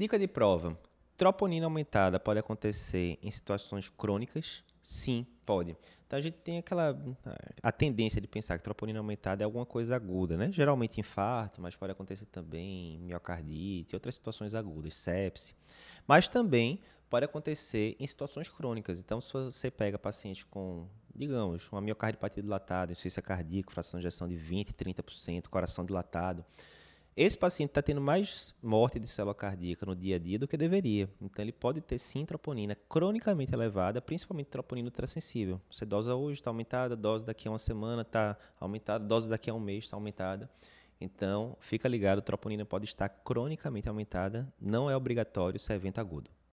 Dica de prova. Troponina aumentada pode acontecer em situações crônicas? Sim, pode. Então a gente tem aquela a tendência de pensar que troponina aumentada é alguma coisa aguda, né? Geralmente infarto, mas pode acontecer também miocardite, outras situações agudas, sepse. Mas também pode acontecer em situações crônicas. Então se você pega paciente com, digamos, uma miocardiopatia dilatada, insuficiência cardíaca, fração de ejeção de 20, 30%, coração dilatado, esse paciente está tendo mais morte de célula cardíaca no dia a dia do que deveria. Então, ele pode ter sim troponina cronicamente elevada, principalmente troponina ultrassensível. Você dosa hoje, está aumentada, dose daqui a uma semana está aumentada, dose daqui a um mês está aumentada. Então, fica ligado, troponina pode estar cronicamente aumentada, não é obrigatório se é evento agudo.